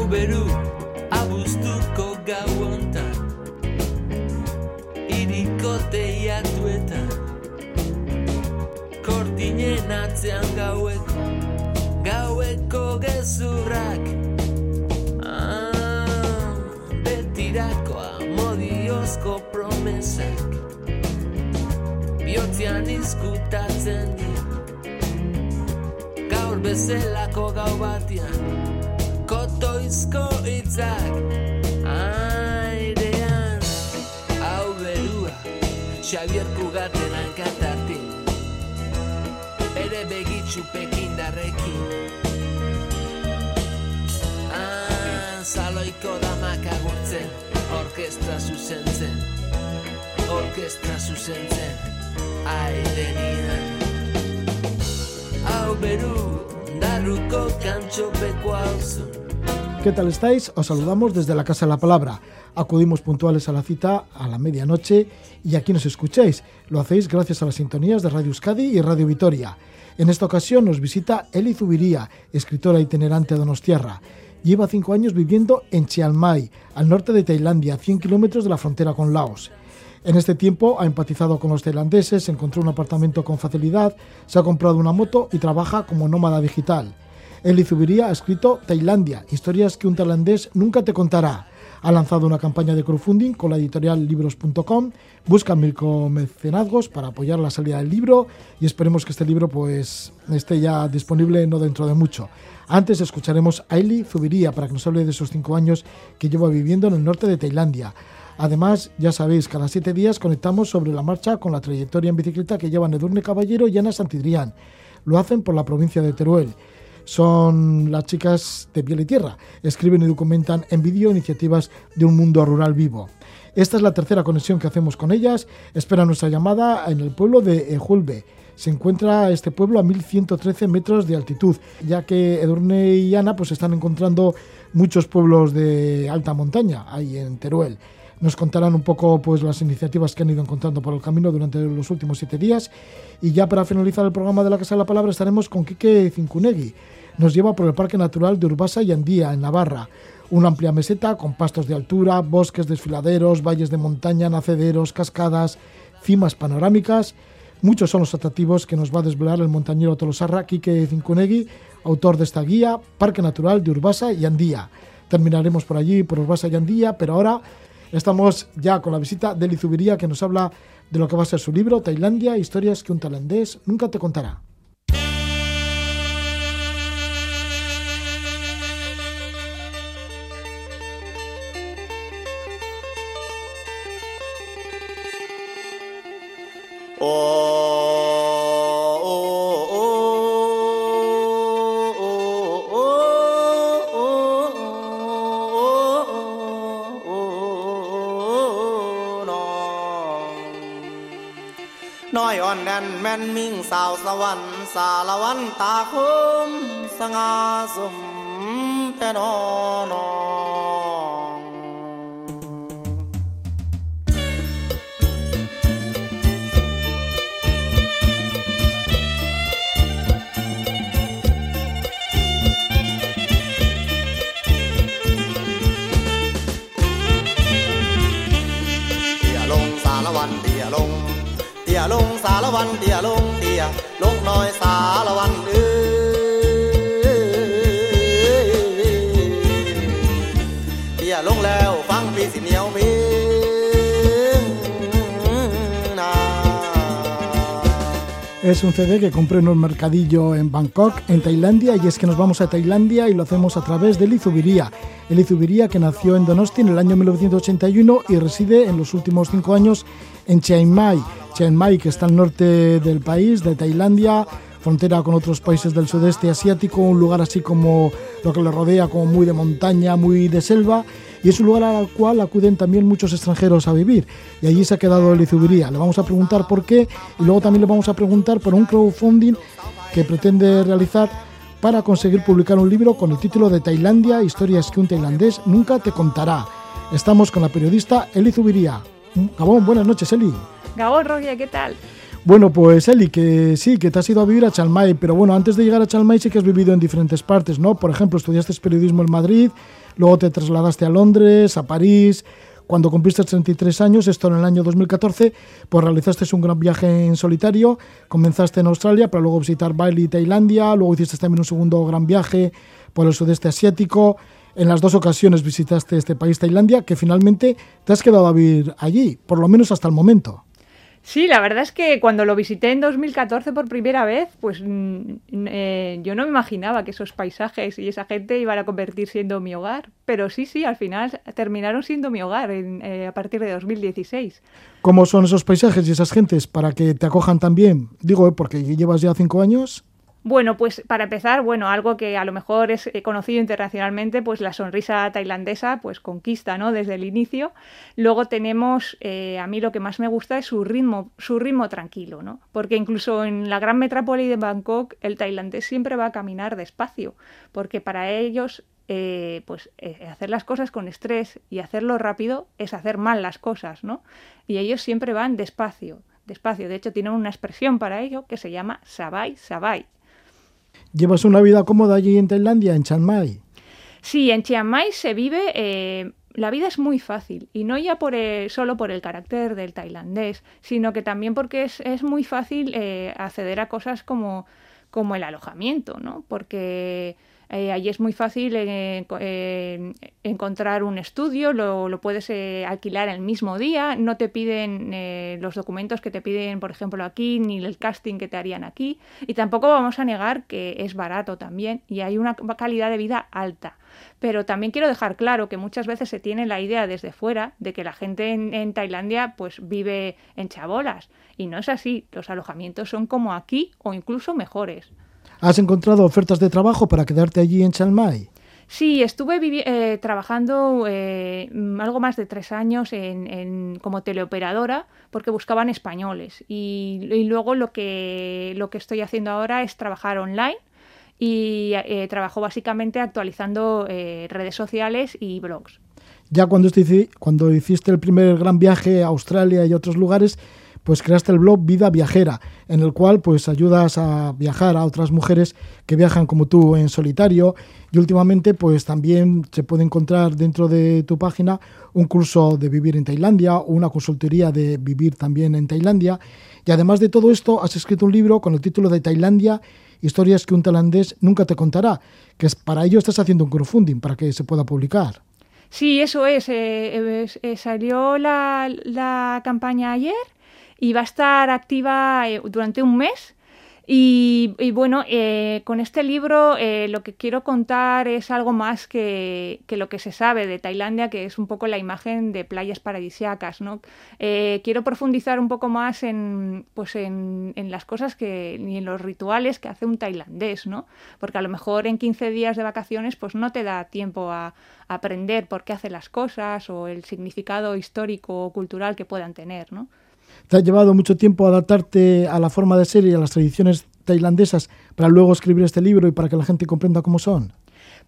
Hau beru, abuztuko gau ontan Iriko teiatuetan Kortinen atzean gaueko Gaueko gezurrak. Ah, amodiozko promesak Biotzean izkutatzen dira. Gaur bezelako gau batian Kotoizko itzak Airean Hau berua Xavier Kugaten hankatartin Ere begitxu pekindarrekin Ah, saloiko damak agurtzen Orkestra zuzentzen Orkestra zuzentzen Airenian Hau beru Darruko kantxopeko hauzun ¿Qué tal estáis? Os saludamos desde la Casa de la Palabra. Acudimos puntuales a la cita a la medianoche y aquí nos escucháis. Lo hacéis gracias a las sintonías de Radio Euskadi y Radio Vitoria. En esta ocasión nos visita Eli Zubiría, escritora itinerante de Donostiarra. Lleva cinco años viviendo en Chiang Mai, al norte de Tailandia, a 100 kilómetros de la frontera con Laos. En este tiempo ha empatizado con los tailandeses, encontró un apartamento con facilidad, se ha comprado una moto y trabaja como nómada digital. Eli Zubiría ha escrito Tailandia, historias que un tailandés nunca te contará. Ha lanzado una campaña de crowdfunding con la editorial libros.com, busca mecenazgos para apoyar la salida del libro y esperemos que este libro pues esté ya disponible no dentro de mucho. Antes escucharemos a Eli Zubiría para que nos hable de esos cinco años que lleva viviendo en el norte de Tailandia. Además, ya sabéis, cada siete días conectamos sobre la marcha con la trayectoria en bicicleta que llevan Edurne Caballero y Ana Santidrián. Lo hacen por la provincia de Teruel son las chicas de piel y tierra. Escriben y documentan en vídeo iniciativas de un mundo rural vivo. Esta es la tercera conexión que hacemos con ellas. Espera nuestra llamada en el pueblo de Ejulbe. Se encuentra este pueblo a 1113 metros de altitud, ya que Edurne y Ana pues están encontrando muchos pueblos de alta montaña ahí en Teruel. Nos contarán un poco pues las iniciativas que han ido encontrando por el camino durante los últimos siete días. Y ya para finalizar el programa de la Casa de la Palabra estaremos con Quique Cincunegui. Nos lleva por el Parque Natural de Urbasa y Andía, en Navarra. Una amplia meseta con pastos de altura, bosques desfiladeros, valles de montaña, nacederos, cascadas, cimas panorámicas. Muchos son los atractivos que nos va a desvelar el montañero tolosarra Quique Cincunegui, autor de esta guía, Parque Natural de Urbasa y Andía. Terminaremos por allí, por Urbasa y Andía, pero ahora Estamos ya con la visita de Lizubiría que nos habla de lo que va a ser su libro, Tailandia, historias que un tailandés nunca te contará. โอ้น้องน้อยอ่อนแน่แม่นมิ่งสาวสวรรค์สารวันตาคมสง่าสมแต่นอนอ ตียลงสารวันเตียลงเตียลงน้อยสารวันเอ้เตียลงแล้วฟังปีสิเหนียวมี Es un CD que compré en un mercadillo en Bangkok, en Tailandia, y es que nos vamos a Tailandia y lo hacemos a través de Lizubiría. El Lizubiría que nació en Donosti en el año 1981 y reside en los últimos cinco años en Chiang Mai. Chiang Mai, que está al norte del país, de Tailandia, frontera con otros países del sudeste asiático, un lugar así como lo que le rodea, como muy de montaña, muy de selva, y es un lugar al cual acuden también muchos extranjeros a vivir. Y allí se ha quedado el. Le vamos a preguntar por qué y luego también le vamos a preguntar por un crowdfunding que pretende realizar para conseguir publicar un libro con el título de Tailandia, historias que un tailandés nunca te contará. Estamos con la periodista Eli Zubiría. Gabón, buenas noches, Eli. ¿Qué tal? Bueno, pues Eli, que sí, que te has ido a vivir a Chalmay, pero bueno, antes de llegar a Chalmay sí que has vivido en diferentes partes, ¿no? Por ejemplo, estudiaste periodismo en Madrid, luego te trasladaste a Londres, a París, cuando cumpliste 33 años, esto en el año 2014, pues realizaste un gran viaje en solitario, comenzaste en Australia para luego visitar Bali y Tailandia, luego hiciste también un segundo gran viaje por el sudeste asiático, en las dos ocasiones visitaste este país, Tailandia, que finalmente te has quedado a vivir allí, por lo menos hasta el momento. Sí, la verdad es que cuando lo visité en 2014 por primera vez, pues mm, eh, yo no me imaginaba que esos paisajes y esa gente iban a convertir siendo mi hogar. Pero sí, sí, al final terminaron siendo mi hogar eh, a partir de 2016. ¿Cómo son esos paisajes y esas gentes para que te acojan también? Digo, ¿eh? porque llevas ya cinco años. Bueno, pues para empezar, bueno, algo que a lo mejor es eh, conocido internacionalmente, pues la sonrisa tailandesa, pues conquista, ¿no? Desde el inicio. Luego tenemos, eh, a mí lo que más me gusta es su ritmo, su ritmo tranquilo, ¿no? Porque incluso en la gran metrópoli de Bangkok, el tailandés siempre va a caminar despacio, porque para ellos eh, pues hacer las cosas con estrés y hacerlo rápido es hacer mal las cosas, ¿no? Y ellos siempre van despacio, despacio. De hecho, tienen una expresión para ello que se llama sabai sabai. ¿Llevas una vida cómoda allí en Tailandia, en Chiang Mai? Sí, en Chiang Mai se vive, eh, la vida es muy fácil y no ya por solo por el carácter del tailandés, sino que también porque es, muy fácil eh, acceder a cosas como, como el alojamiento, ¿no? Porque eh, allí es muy fácil eh, eh, encontrar un estudio, lo, puedes alquilar el mismo día, no te piden los documentos que te piden, por ejemplo, aquí, ni el casting que te harían aquí. Y tampoco vamos a negar que es barato también y hay una calidad de vida alta. Pero también quiero dejar claro que muchas veces se tiene la idea desde fuera de que la gente en, en Tailandia pues vive en chabolas. Y no es así, los alojamientos son como aquí o incluso mejores. ¿Has encontrado ofertas de trabajo para quedarte allí en Chiang Mai? Sí, estuve eh, trabajando eh, algo más de tres años en, como teleoperadora porque buscaban españoles y, luego lo que, lo que estoy haciendo ahora es trabajar online y eh, trabajo básicamente actualizando redes sociales y blogs. Ya cuando, cuando hiciste el primer gran viaje a Australia y otros lugares, pues creaste el blog Vida Viajera, en el cual pues ayudas a viajar a otras mujeres que viajan como tú en solitario y últimamente pues también se puede encontrar dentro de tu página un curso de vivir en Tailandia o una consultoría de vivir también en Tailandia y además de todo esto has escrito un libro con el título de Tailandia historias que un tailandés nunca te contará, que es para ello estás haciendo un crowdfunding para que se pueda publicar. Sí, eso es. Eh, eh, salió la, la campaña ayer y va a estar activa eh, durante un mes. Y, bueno, eh, con este libro eh, lo que quiero contar es algo más que, lo que se sabe de Tailandia, que es un poco la imagen de playas paradisiacas. ¿no? quiero profundizar un poco más en, pues en, las cosas que, y en los rituales que hace un tailandés, ¿no? porque a lo mejor en 15 días de vacaciones pues no te da tiempo a, a aprender por qué hace las cosas o el significado histórico o cultural que puedan tener. ¿no? ¿Te ha llevado mucho tiempo adaptarte a la forma de ser y a las tradiciones tailandesas para luego escribir este libro y para que la gente comprenda cómo son?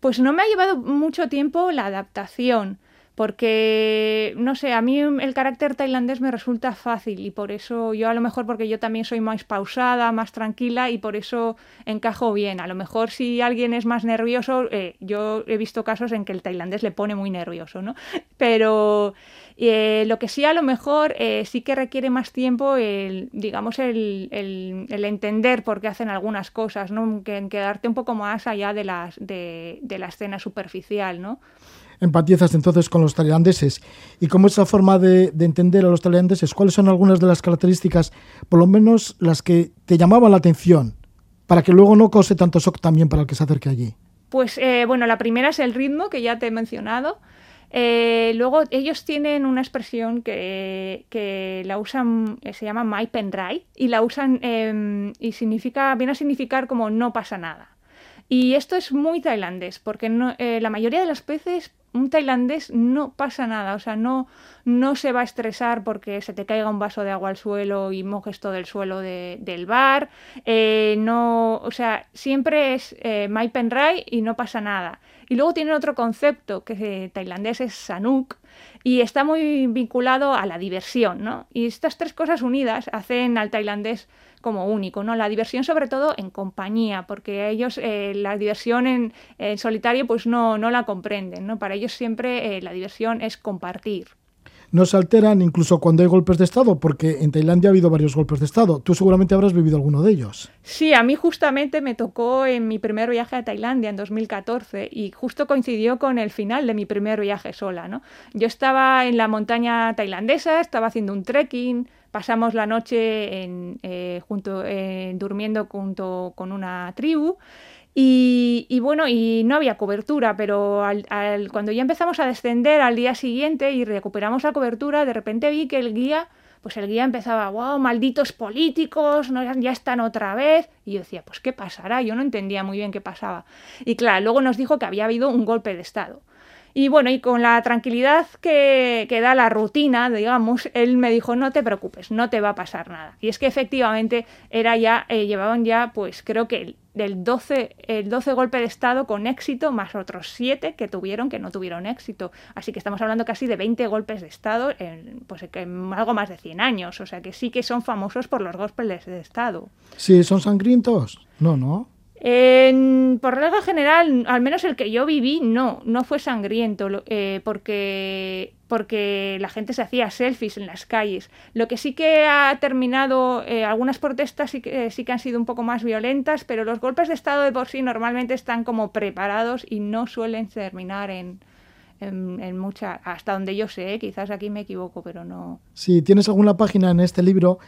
Pues no me ha llevado mucho tiempo la adaptación, porque, no sé, a mí el carácter tailandés me resulta fácil y por eso yo a lo mejor porque yo también soy más pausada, más tranquila y por eso encajo bien. A lo mejor si alguien es más nervioso, eh, yo he visto casos en que el tailandés le pone muy nervioso, ¿no? Pero eh, lo que sí a lo mejor eh, sí que requiere más tiempo el, digamos, el, entender por qué hacen algunas cosas, ¿no? Que, quedarte un poco más allá de, de, la escena superficial, ¿no? Empatizas entonces con los tailandeses. ¿Y cómo es la forma de, de, entender a los tailandeses? ¿Cuáles son algunas de las características, por lo menos las que te llamaban la atención, para que luego no cause tanto shock también para el que se acerque allí? Pues eh, bueno, la primera es el ritmo, que ya te he mencionado. Eh, luego ellos tienen una expresión que, la usan, eh, se llama My Penrai, y la usan em, y significa, viene a significar como no pasa nada. Y esto es muy tailandés, porque eh, la mayoría de las veces un tailandés no pasa nada, o sea, no, no se va a estresar porque se te caiga un vaso de agua al suelo y mojes todo el suelo del bar, eh, no, o sea, siempre es eh, Rai y no pasa nada. Y luego tienen otro concepto que eh, tailandés es Sanuk, y está muy vinculado a la diversión, ¿no? Y estas tres cosas unidas hacen al tailandés como único, ¿no? La diversión sobre todo en compañía, porque ellos eh, la diversión en, solitario pues no, no la comprenden, ¿no? Para ellos siempre eh, la diversión es compartir no se alteran incluso cuando hay golpes de Estado, porque en Tailandia ha habido varios golpes de Estado. Tú seguramente habrás vivido alguno de ellos. Sí, a mí justamente me tocó en mi primer viaje a Tailandia en 2014 y justo coincidió con el final de mi primer viaje sola. ¿no? Yo estaba en la montaña tailandesa, estaba haciendo un trekking, pasamos la noche en, eh, junto, eh, durmiendo junto con una tribu y, bueno, y no había cobertura, pero al, cuando ya empezamos a descender al día siguiente y recuperamos la cobertura, de repente vi que el guía, pues el guía empezaba, wow, malditos políticos, no, ya están otra vez. Y yo decía, pues ¿qué pasará? Yo no entendía muy bien qué pasaba. Y claro, luego nos dijo que había habido un golpe de Estado. Y bueno, y con la tranquilidad que, que, da la rutina, digamos, él me dijo, no te preocupes, no te va a pasar nada. Y es que efectivamente era ya, eh, llevaban ya, pues creo que del 12, el 12 golpe de Estado con éxito, más otros 7 que tuvieron que no tuvieron éxito. Así que estamos hablando casi de 20 golpes de Estado en, pues, en algo más de 100 años. O sea que sí que son famosos por los golpes de Estado. Sí, son sangrientos. No, no por regla general, al menos el que yo viví, no, no fue sangriento, eh, porque, porque la gente se hacía selfies en las calles. Lo que sí que ha terminado, eh, algunas protestas sí que, sí que han sido un poco más violentas, pero los golpes de Estado de por sí normalmente están como preparados y no suelen terminar en, en, en mucha, hasta donde yo sé, quizás aquí me equivoco, pero no. Si tienes alguna página en este libro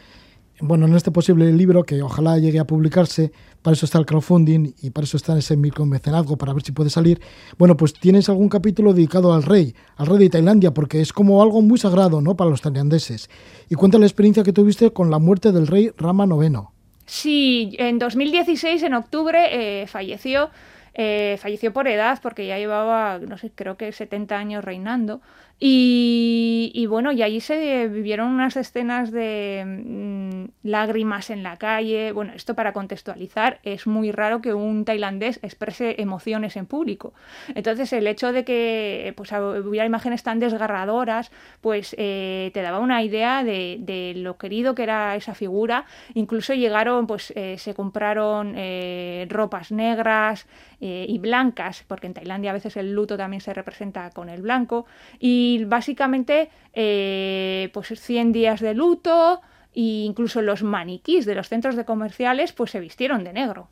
bueno, en este posible libro, que ojalá llegue a publicarse, para eso está el crowdfunding y para eso está ese micromecenazgo, para ver si puede salir. Bueno, pues tienes algún capítulo dedicado al rey, al rey de Tailandia, porque es como algo muy sagrado, ¿no?, para los tailandeses. Y cuenta la experiencia que tuviste con la muerte del rey Rama IX. Sí, en 2016, en octubre, eh, falleció. Eh, falleció por edad porque ya llevaba, no sé, creo que 70 años reinando. Y, bueno, y allí se vivieron unas escenas de mm, lágrimas en la calle. Bueno, esto para contextualizar, es muy raro que un tailandés exprese emociones en público. Entonces, el hecho de que pues, hubiera imágenes tan desgarradoras, pues eh, te daba una idea de, lo querido que era esa figura. Incluso llegaron, pues eh, se compraron eh, ropas negras y blancas, porque en Tailandia a veces el luto también se representa con el blanco. Y básicamente eh, pues 100 días de luto e incluso los maniquís de los centros de comerciales pues se vistieron de negro.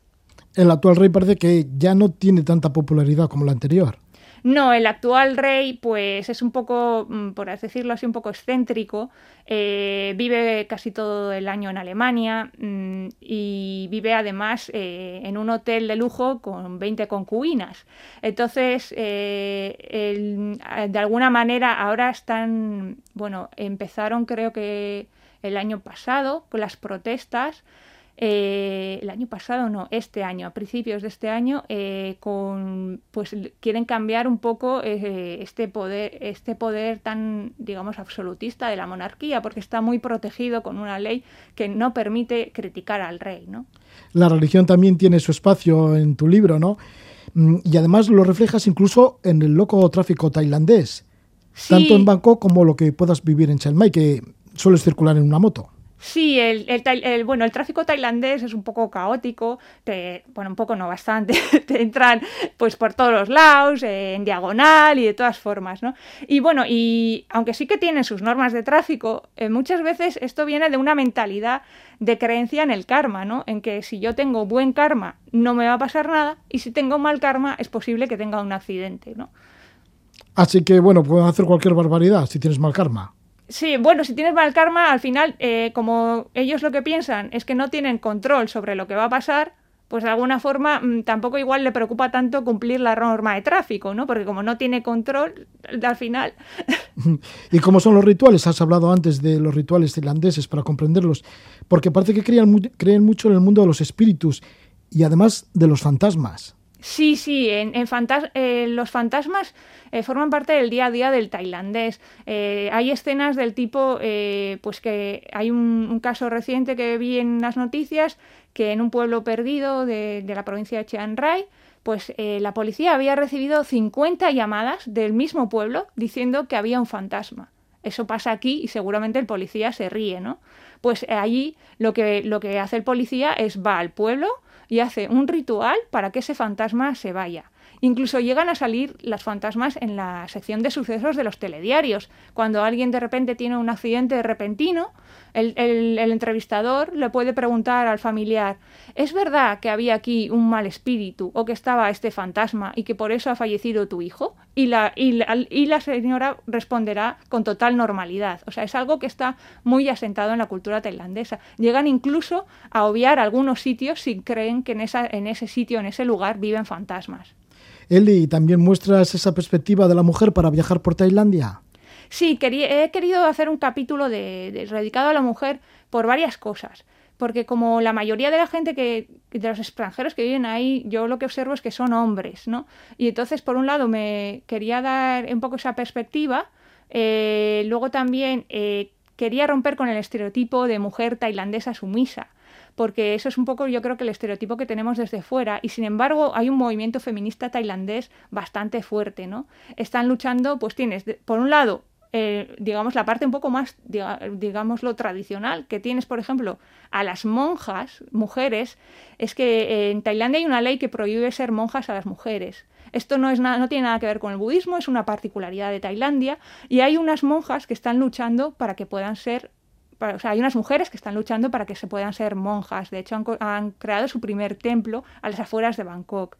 El actual rey parece que ya no tiene tanta popularidad como la anterior. No, el actual rey, pues es un poco, mm, por decirlo así, un poco excéntrico. Eh, vive casi todo el año en Alemania mm, y vive además eh, en un hotel de lujo con 20 concubinas. Entonces, eh, de alguna manera, ahora están, bueno, empezaron creo que el año pasado con las protestas eh, el año pasado, no, este año, a principios de este año, eh, con, pues quieren cambiar un poco eh, este poder, este poder tan, digamos, absolutista de la monarquía, porque está muy protegido con una ley que no permite criticar al rey, ¿no? La religión también tiene su espacio en tu libro, ¿no? Mm, y además lo reflejas incluso en el loco tráfico tailandés, tanto en Bangkok como lo que puedas vivir en Chiang Mai, que sueles circular en una moto. Sí, el, bueno, el tráfico tailandés es un poco caótico, bueno, un poco no bastante, te entran pues por todos los lados, en diagonal y de todas formas, ¿no? Y bueno, y aunque sí que tienen sus normas de tráfico, eh, muchas veces esto viene de una mentalidad de creencia en el karma, ¿no? En que si yo tengo buen karma no me va a pasar nada y si tengo mal karma es posible que tenga un accidente, ¿no? Así que bueno, puedes hacer cualquier barbaridad si tienes mal karma. Sí, bueno, si tienes mal karma, al final, eh, como ellos lo que piensan es que no tienen control sobre lo que va a pasar, pues de alguna forma mm, tampoco igual le preocupa tanto cumplir la norma de tráfico, ¿no? Porque como no tiene control, al final... ¿Y cómo son los rituales? Has hablado antes de los rituales irlandeses para comprenderlos, porque parece que creen, creen mucho en el mundo de los espíritus y además de los fantasmas. Sí, sí, en, en fantas- eh, los fantasmas eh, forman parte del día a día del tailandés. Eh, hay escenas del tipo, eh, pues que hay un, un caso reciente que vi en las noticias, que en un pueblo perdido de, de la provincia de Chiang Rai, pues eh, la policía había recibido 50 llamadas del mismo pueblo diciendo que había un fantasma. Eso pasa aquí y seguramente el policía se ríe, ¿no? Pues allí lo que, lo que hace el policía es va al pueblo y hace un ritual para que ese fantasma se vaya. Incluso llegan a salir las fantasmas en la sección de sucesos de los telediarios. Cuando alguien de repente tiene un accidente repentino, el, entrevistador le puede preguntar al familiar, ¿es verdad que había aquí un mal espíritu o que estaba este fantasma y que por eso ha fallecido tu hijo? Y la, y la, y la señora responderá con total normalidad. O sea, es algo que está muy asentado en la cultura tailandesa. Llegan incluso a obviar algunos sitios si creen que en, esa, en ese sitio, en ese lugar, viven fantasmas. Eli, ¿también muestras esa perspectiva de la mujer para viajar por Tailandia? Sí, he querido hacer un capítulo de, de- dedicado a la mujer por varias cosas. Porque como la mayoría de la gente que, de los extranjeros que viven ahí, yo lo que observo es que son hombres, ¿no? Y entonces, por un lado, me quería dar un poco esa perspectiva. eh, luego también eh, quería romper con el estereotipo de mujer tailandesa sumisa porque eso es un poco yo creo que el estereotipo que tenemos desde fuera y sin embargo hay un movimiento feminista tailandés bastante fuerte, ¿no? Están luchando, pues tienes por un lado eh, digamos la parte un poco más diga- digamos lo tradicional que tienes por ejemplo a las monjas mujeres es que eh, en Tailandia hay una ley que prohíbe ser monjas a las mujeres esto no, es nada, no tiene nada que ver con el budismo, es una particularidad de Tailandia y hay unas monjas que están luchando para que puedan ser o sea, hay unas mujeres que están luchando para que se puedan ser monjas. De hecho, han creado su primer templo a las afueras de Bangkok.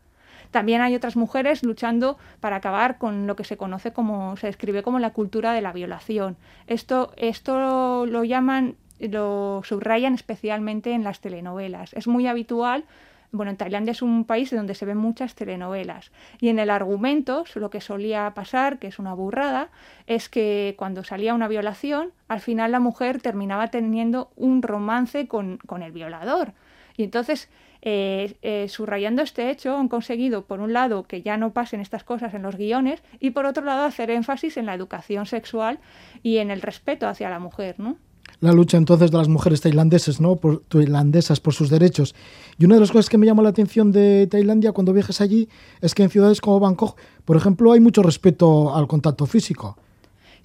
También hay otras mujeres luchando para acabar con lo que se conoce como, se describe como la cultura de la violación. Esto, esto lo llaman, lo subrayan especialmente en las telenovelas. Es muy habitual bueno, en Tailandia es un país donde se ven muchas telenovelas y en el argumento lo que solía pasar, que es una burrada, es que cuando salía una violación, al final la mujer terminaba teniendo un romance con, con el violador. Y entonces, eh, eh, subrayando este hecho, han conseguido, por un lado, que ya no pasen estas cosas en los guiones y por otro lado, hacer énfasis en la educación sexual y en el respeto hacia la mujer, ¿no? La lucha entonces de las mujeres tailandesas, ¿no? Por, tailandesas por sus derechos. Y una de las cosas que me llama la atención de Tailandia cuando viajes allí es que en ciudades como Bangkok, por ejemplo, hay mucho respeto al contacto físico.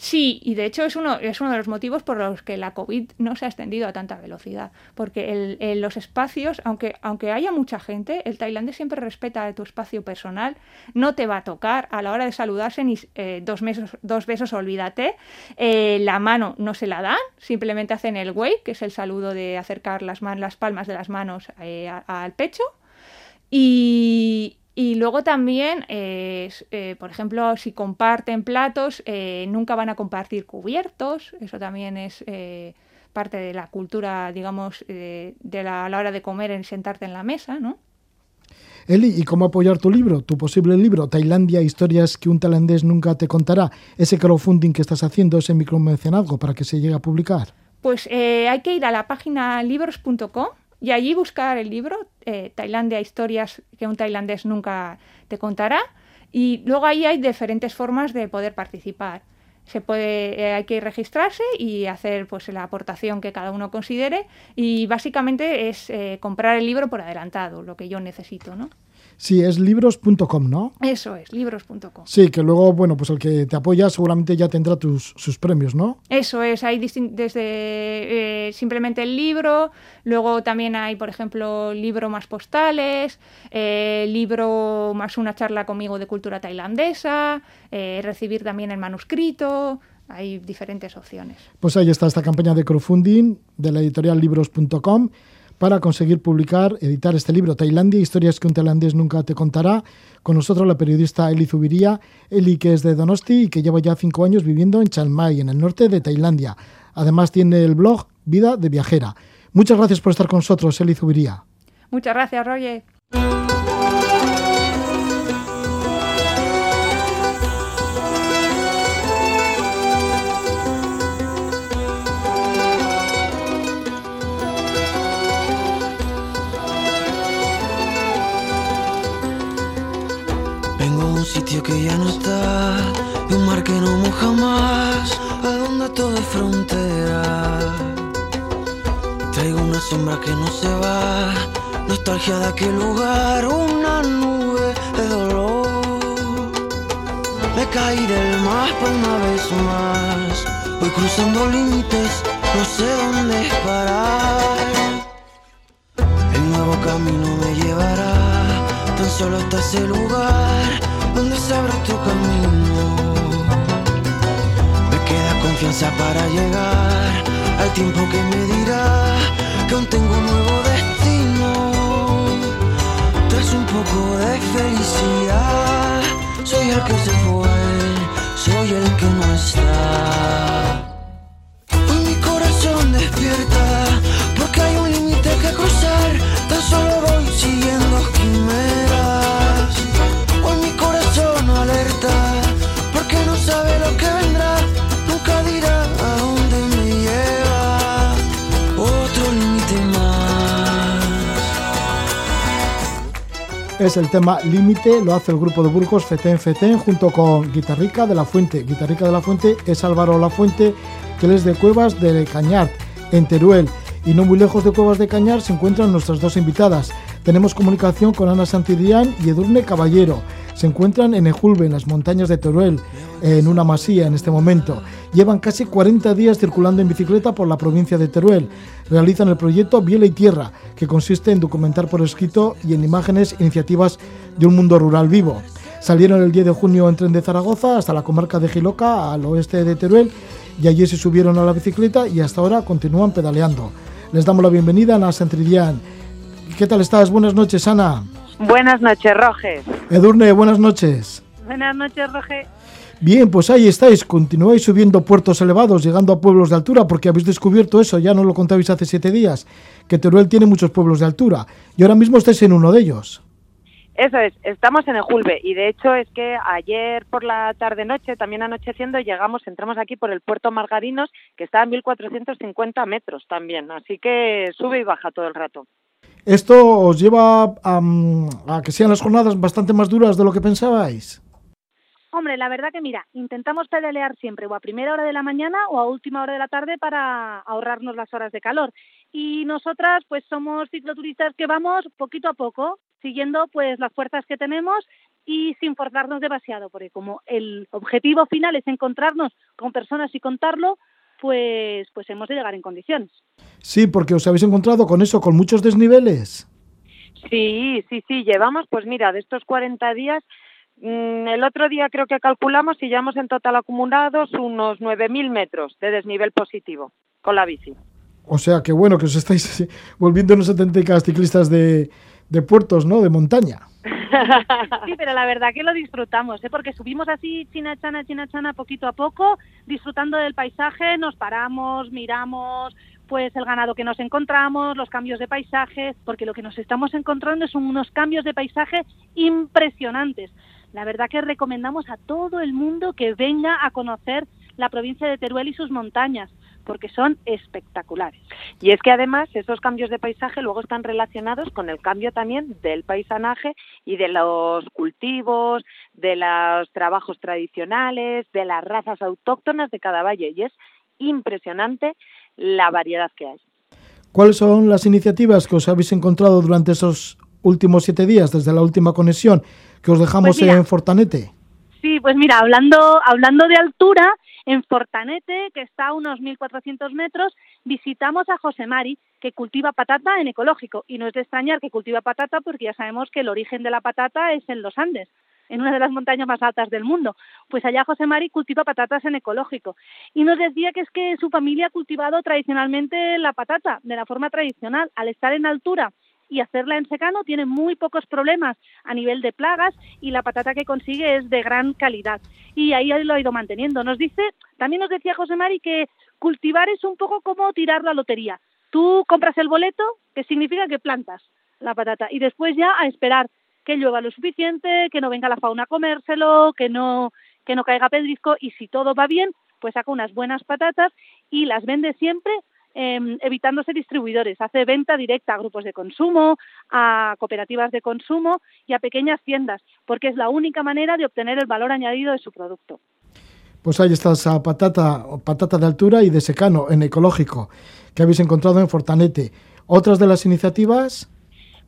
Sí, y de hecho es uno, es uno de los motivos por los que la COVID no se ha extendido a tanta velocidad. Porque el, el- los espacios, aunque, aunque haya mucha gente, el tailandés siempre respeta tu espacio personal, no te va a tocar a la hora de saludarse ni eh, dos, mesos, dos besos, olvídate. Eh, la mano no se la dan, simplemente hacen el wave, que es el saludo de acercar las, las palmas de las manos eh, al pecho. Y, y luego también, eh, eh, por ejemplo, si comparten platos, eh, nunca van a compartir cubiertos. Eso también es parte de la cultura, digamos, de la, a la hora de comer, en sentarte en la mesa, ¿no? Eli, ¿y cómo apoyar tu libro, tu posible libro, Tailandia, historias que un tailandés nunca te contará? Ese crowdfunding que estás haciendo, ese micromecenazgo para que se llegue a publicar. Pues hay que ir a la página libros.com y allí buscar el libro, eh, Tailandia, historias que un tailandés nunca te contará. Y luego ahí hay diferentes formas de poder participar. Se puede, eh, hay que registrarse y hacer pues la aportación que cada uno considere y básicamente es eh, comprar el libro por adelantado, lo que yo necesito, ¿no? Sí, es libros.com, ¿no? Eso es, libros.com. Sí, que luego, bueno, pues el que te apoya seguramente ya tendrá tus, sus premios, ¿no? Eso es, hay desde eh, simplemente el libro, luego también hay, por ejemplo, libro más postales, eh, libro más una charla conmigo de cultura tailandesa, eh, recibir también el manuscrito, hay diferentes opciones. Pues ahí está esta campaña de crowdfunding de la editorial libros.com para conseguir publicar, editar este libro, Tailandia, historias que un tailandés nunca te contará. Con nosotros la periodista Eli Zubiría, Eli que es de Donosti y que lleva ya cinco años viviendo en Chiang Mai, en el norte de Tailandia. Además tiene el blog Vida de Viajera. Muchas gracias por estar con nosotros, Eli Zubiría. Muchas gracias, Roger. Sitio que ya no está, de un mar que no moja más, a donde todo es frontera. Traigo una sombra que no se va, nostalgia de aquel lugar, una nube de dolor. Me caí del mapa una vez más, voy cruzando límites, no sé dónde parar. El nuevo camino me llevará tan solo hasta ese lugar donde se otro camino. Me queda confianza para llegar al tiempo que me dirá que aún tengo un nuevo destino. Tras un poco de felicidad, soy el que se fue, soy el que no está. Hoy mi corazón despierta porque hay un límite que cruzar. Tan solo voy siguiendo Es el tema Límite, lo hace el grupo de Burgos Fetén Fetén junto con Guitarrica de la Fuente. Guitarrica de la Fuente es Álvaro La Fuente, que él es de Cuevas de Cañar, en Teruel. Y no muy lejos de Cuevas de Cañar se encuentran nuestras dos invitadas. Tenemos comunicación con Ana Santidrián y Edurne Caballero. Se encuentran en Ejulbe, en las montañas de Teruel, en una masía en este momento. Llevan casi 40 días circulando en bicicleta por la provincia de Teruel. Realizan el proyecto Biela y Tierra, que consiste en documentar por escrito y en imágenes iniciativas de un mundo rural vivo. Salieron el 10 de junio en tren de Zaragoza hasta la comarca de Giloca, al oeste de Teruel, y allí se subieron a la bicicleta y hasta ahora continúan pedaleando. Les damos la bienvenida a Ana Santidrián. ¿Qué tal estás? Buenas noches, Ana. Buenas noches, Roge. Edurne, buenas noches. Buenas noches, Roge. Bien, pues ahí estáis, continuáis subiendo puertos elevados, llegando a pueblos de altura, porque habéis descubierto eso, ya no lo contabais hace siete días, que Teruel tiene muchos pueblos de altura, y ahora mismo estáis en uno de ellos. Eso es, estamos en Ejulbe y de hecho es que ayer por la tarde-noche, también anocheciendo, llegamos, entramos aquí por el puerto Margarinos, que está a 1450 metros también, así que sube y baja todo el rato. ¿Esto os lleva a, a que sean las jornadas bastante más duras de lo que pensabais? Hombre, la verdad que mira, intentamos pedalear siempre o a primera hora de la mañana o a última hora de la tarde para ahorrarnos las horas de calor. Y nosotras pues somos cicloturistas que vamos poquito a poco, siguiendo pues las fuerzas que tenemos y sin forzarnos demasiado, porque como el objetivo final es encontrarnos con personas y contarlo, pues pues hemos de llegar en condiciones. Sí, porque os habéis encontrado con eso, con muchos desniveles. Sí, sí, sí, llevamos pues mira, de estos 40 días Mm, El otro día creo que calculamos y llevamos en total acumulados unos 9.000 metros de desnivel positivo con la bici. O sea que bueno, que os estáis volviendo unos auténticas ciclistas de, de puertos, ¿no? De montaña. Sí, pero la verdad que lo disfrutamos, ¿eh? porque subimos así chinachana, chinachana, poquito a poco, disfrutando del paisaje, nos paramos, miramos pues el ganado que nos encontramos, los cambios de paisaje, porque lo que nos estamos encontrando son unos cambios de paisaje impresionantes. La verdad que recomendamos a todo el mundo que venga a conocer la provincia de Teruel y sus montañas, porque son espectaculares. Y es que además esos cambios de paisaje luego están relacionados con el cambio también del paisanaje y de los cultivos, de los trabajos tradicionales, de las razas autóctonas de cada valle. Y es impresionante la variedad que hay. ¿Cuáles son las iniciativas que os habéis encontrado durante esos últimos siete días, desde la última conexión que os dejamos Pues mira. en Fortanete? Sí, pues mira, hablando, hablando de altura, en Fortanete, que está a unos 1.400 metros, visitamos a José Mari, que cultiva patata en ecológico. Y no es de extrañar que cultiva patata porque ya sabemos que el origen de la patata es en los Andes, en una de las montañas más altas del mundo. Pues allá José Mari cultiva patatas en ecológico. Y nos decía que es que su familia ha cultivado tradicionalmente la patata de la forma tradicional. Al estar en altura y hacerla en secano tiene muy pocos problemas a nivel de plagas y la patata que consigue es de gran calidad. Y ahí lo ha ido manteniendo. Nos dice, también nos decía José Mari que cultivar es un poco como tirar la lotería. Tú compras el boleto, que significa que plantas la patata, y después ya a esperar que llueva lo suficiente, que no venga la fauna a comérselo, que no, que no caiga pedrisco, y si todo va bien, pues saca unas buenas patatas y las vende siempre em, evitándose distribuidores, hace venta directa a grupos de consumo, a cooperativas de consumo y a pequeñas tiendas, porque es la única manera de obtener el valor añadido de su producto. Pues ahí está esa patata, patata de altura y de secano en ecológico que habéis encontrado en Fortanete. Otras de las iniciativas.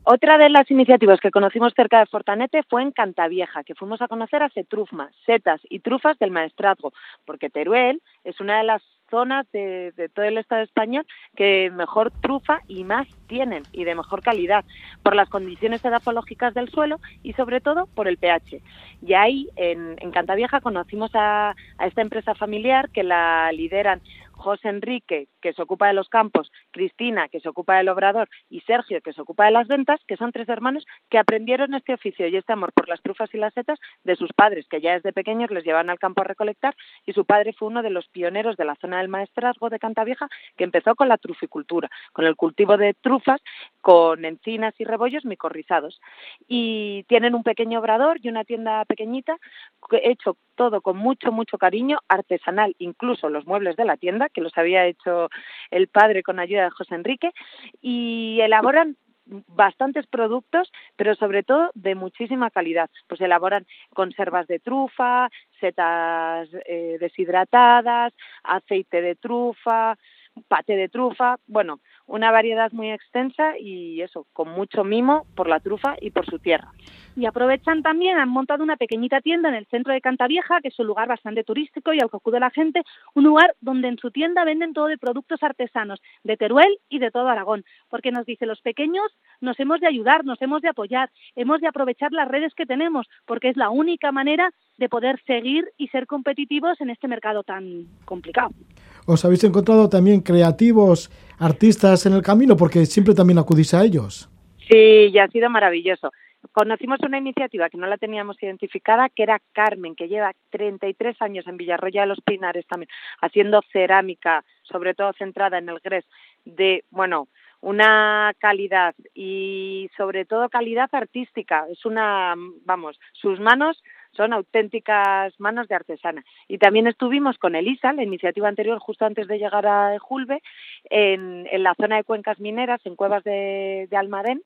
Otra de las iniciativas que conocimos cerca de Fortanete fue en Cantavieja, que fuimos a conocer a Cetrufma, setas y trufas del maestrazgo, porque Teruel es una de las zonas de, todo el Estado español que mejor trufa y más tienen y de mejor calidad por las condiciones edapológicas del suelo y sobre todo por el pH. Y ahí en, en Cantavieja conocimos a, a esta empresa familiar que la lideran José Enrique, que se ocupa de los campos, Cristina, que se ocupa del obrador, y Sergio, que se ocupa de las ventas, que son tres hermanos que aprendieron este oficio y este amor por las trufas y las setas de sus padres, que ya desde pequeños les llevan al campo a recolectar, y su padre fue uno de los pioneros de la zona del maestrazgo de Cantavieja, que empezó con la truficultura, con el cultivo de trufas, con encinas y rebollos micorrizados. Y tienen un pequeño obrador y una tienda pequeñita, hecho todo con mucho, mucho cariño, artesanal, incluso los muebles de la tienda, que los había hecho el padre con ayuda de José Enrique, y elaboran bastantes productos, pero sobre todo de muchísima calidad. Pues elaboran conservas de trufa, setas eh, deshidratadas, aceite de trufa, pate de trufa, bueno, una variedad muy extensa y eso, con mucho mimo por la trufa y por su tierra. Y aprovechan también, han montado una pequeñita tienda en el centro de Cantavieja, que es un lugar bastante turístico y al que acude la gente, un lugar donde en su tienda venden todo de productos artesanos, de Teruel y de todo Aragón, porque nos dice, los pequeños nos hemos de ayudar, nos hemos de apoyar, hemos de aprovechar las redes que tenemos, porque es la única manera de poder seguir y ser competitivos en este mercado tan complicado. ¿Os habéis encontrado también creativos, artistas en el camino? Porque siempre también acudís a ellos. Sí, y ha sido maravilloso. Conocimos una iniciativa que no la teníamos identificada, que era Carmen, que lleva 33 años en Villarroya de los Pinares también, haciendo cerámica, sobre todo centrada en el gres, de, bueno, una calidad y sobre todo calidad artística. Es una, vamos, sus manos son auténticas manos de artesana. Y también estuvimos con Elisa, la iniciativa anterior, justo antes de llegar a Julve, en, en la zona de cuencas mineras, en cuevas de, de Almadén,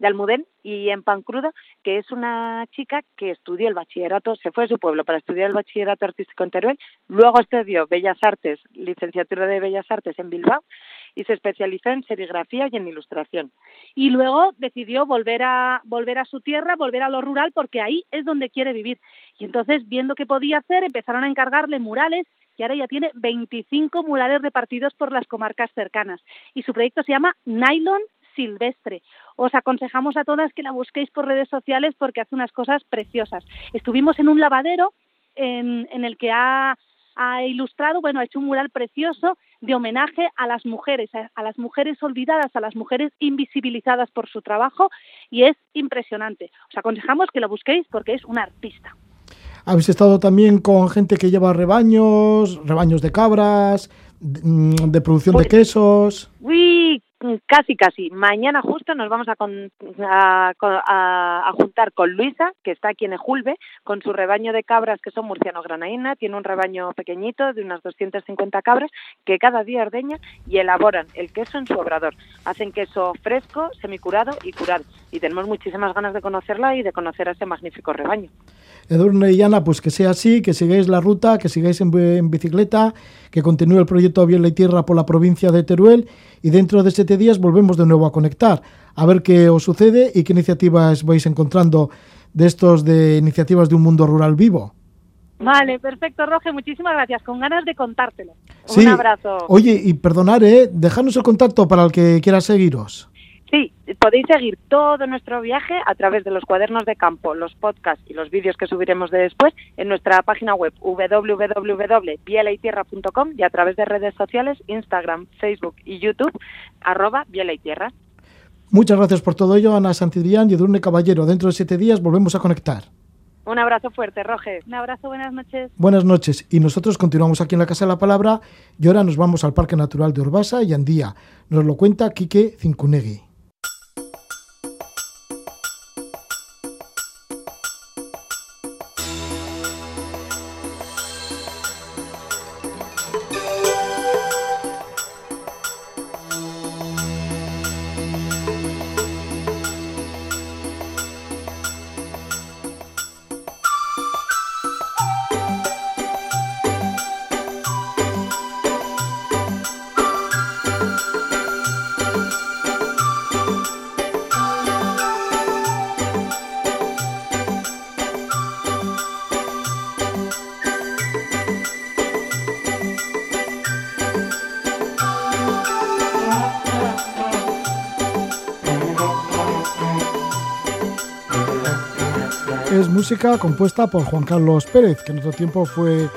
de Almudén y en Pancrudo, que es una chica que estudió el bachillerato, se fue a su pueblo para estudiar el bachillerato artístico en Teruel, luego estudió Bellas Artes, licenciatura de Bellas Artes en Bilbao y se especializó en serigrafía y en ilustración. Y luego decidió volver a volver a su tierra, volver a lo rural porque ahí es donde quiere vivir. Y entonces, viendo qué podía hacer, empezaron a encargarle murales y ahora ya tiene 25 murales repartidos por las comarcas cercanas. Y su proyecto se llama Nylon silvestre. Os aconsejamos a todas que la busquéis por redes sociales porque hace unas cosas preciosas. Estuvimos en un lavadero en, en el que ha, ha, ilustrado, bueno, ha hecho un mural precioso de homenaje a las mujeres, a, a las mujeres olvidadas, a las mujeres invisibilizadas por su trabajo y es impresionante. Os aconsejamos que lo busquéis porque es un artista. Habéis estado también con gente que lleva rebaños, rebaños de cabras, de, de producción Pues- de quesos. Uy, casi, casi. Mañana justo nos vamos a, con- a, a- a juntar con Luisa, que está aquí en Ejulbe, con su rebaño de cabras que son murciano-granaína. Tiene un rebaño pequeñito de unas 250 cabras que cada día ordeña y elaboran el queso en su obrador. Hacen queso fresco, semicurado y curado. Y tenemos muchísimas ganas de conocerla y de conocer a ese magnífico rebaño. Edurne y Ana, pues que sea así, que sigáis la ruta, que sigáis en, en bicicleta, que continúe el proyecto Viela y Tierra por la provincia de Teruel y dentro de siete días volvemos de nuevo a conectar, a ver qué os sucede y qué iniciativas vais encontrando de estos de iniciativas de un mundo rural vivo. Vale, perfecto, Roge, muchísimas gracias. Con ganas de contártelo. Sí. Un abrazo. Oye, y perdonar, ¿eh? Dejarnos el contacto para el que quiera seguiros. Sí, podéis seguir todo nuestro viaje a través de los cuadernos de campo, los podcasts y los vídeos que subiremos de después en nuestra página web www.bielaytierra.com y a través de redes sociales, Instagram, Facebook y YouTube, arroba Biela y Tierra. Muchas gracias por todo ello, Ana Santidrián y Edurne Caballero. Dentro de siete días volvemos a conectar. Un abrazo fuerte, Roge. Un abrazo, buenas noches. Buenas noches. Y nosotros continuamos aquí en la Casa de la Palabra y ahora nos vamos al Parque Natural de Urbasa y Andía. Nos lo cuenta Quique Cincunegui. Música compuesta por Juan Carlos Pérez, que en otro tiempo fue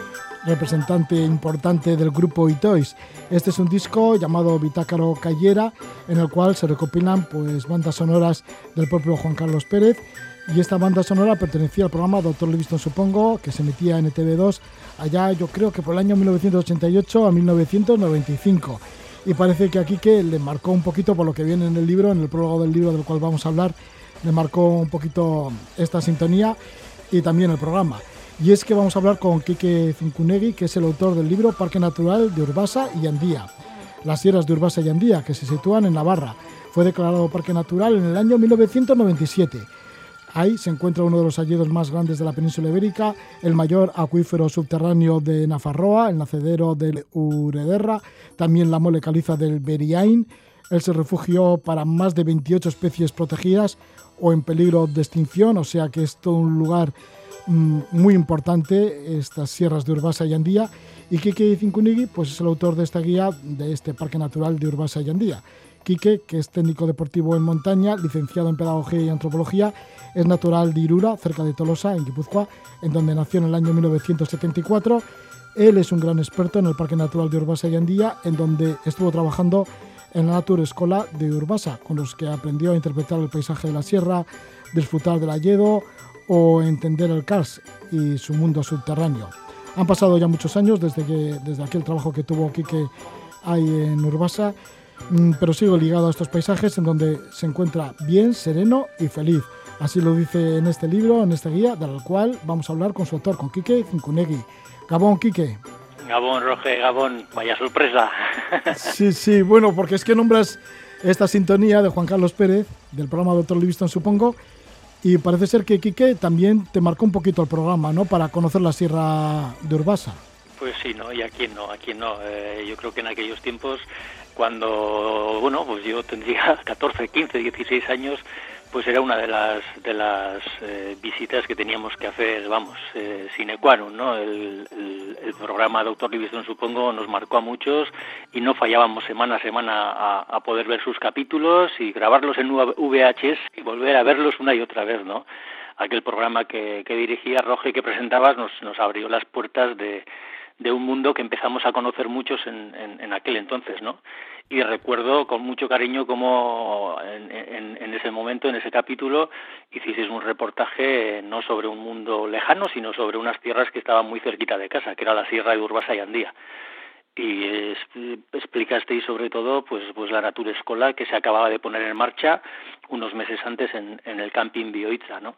representante importante del grupo Itois. Este es un disco llamado Bitácaro Cayera, en el cual se recopilan pues, bandas sonoras del propio Juan Carlos Pérez. Y esta banda sonora pertenecía al programa Doctor Livingston Supongo, que se emitía en TV2 allá, yo creo que por el año 1988 a 1995. Y parece que aquí que le marcó un poquito por lo que viene en el libro, en el prólogo del libro del cual vamos a hablar, le marcó un poquito esta sintonía y también el programa. Y es que vamos a hablar con Quique Zincunegui, que es el autor del libro Parque Natural de Urbasa y Andía. Las sierras de Urbasa y Andía, que se sitúan en Navarra. Fue declarado Parque Natural en el año 1997. Ahí se encuentra uno de los hallazgos más grandes de la península ibérica, el mayor acuífero subterráneo de Nafarroa, el nacedero del Urederra, también la mole caliza del Beriain. Él se refugió para más de 28 especies protegidas o en peligro de extinción, o sea que es todo un lugar mm, muy importante, estas sierras de Urbasa y Andía. Y Kike Cincunigui pues es el autor de esta guía de este Parque Natural de Urbasa y Andía. Quique, que es técnico deportivo en montaña, licenciado en pedagogía y antropología, es natural de Irura, cerca de Tolosa, en Guipúzcoa, en donde nació en el año 1974. Él es un gran experto en el Parque Natural de Urbasa y Andía, en donde estuvo trabajando en la Natur Escola de Urbasa, con los que aprendió a interpretar el paisaje de la sierra, disfrutar del Alledo o entender el Cars y su mundo subterráneo. Han pasado ya muchos años desde, que, desde aquel trabajo que tuvo Quique ahí en Urbasa Mm, pero sigo ligado a estos paisajes en donde se encuentra bien, sereno y feliz. Así lo dice en este libro, en esta guía, del cual vamos a hablar con su autor, con Quique Zincunegui. Gabón, Quique. Gabón, Roge, Gabón, vaya sorpresa. sí, sí, bueno, porque es que nombras esta sintonía de Juan Carlos Pérez, del programa Doctor Livingston, supongo, y parece ser que Quique también te marcó un poquito el programa, ¿no?, para conocer la Sierra de Urbasa. Pues sí, ¿no? Y a quién no, a quién no. Eh, yo creo que en aquellos tiempos cuando, bueno, pues yo tendría 14, 15, 16 años, pues era una de las de las eh, visitas que teníamos que hacer, vamos, eh, sine qua non, ¿no? El, programa Doctor Livingston, supongo, nos marcó a muchos y no fallábamos semana a semana a, poder ver sus capítulos y grabarlos en VHS y volver a verlos una y otra vez, ¿no? Aquel programa que, que dirigía Roge y que presentabas nos, nos abrió las puertas de, de un mundo que empezamos a conocer muchos en, en, aquel entonces, ¿no? Y recuerdo con mucho cariño cómo en, en, ese momento, en ese capítulo, hicisteis un reportaje no sobre un mundo lejano, sino sobre unas tierras que estaban muy cerquita de casa, que era la Sierra de Urbasa y Andía. Y explicasteis sobre todo pues, pues la Natura Escola que se acababa de poner en marcha unos meses antes en, en el camping Bioitza, ¿no?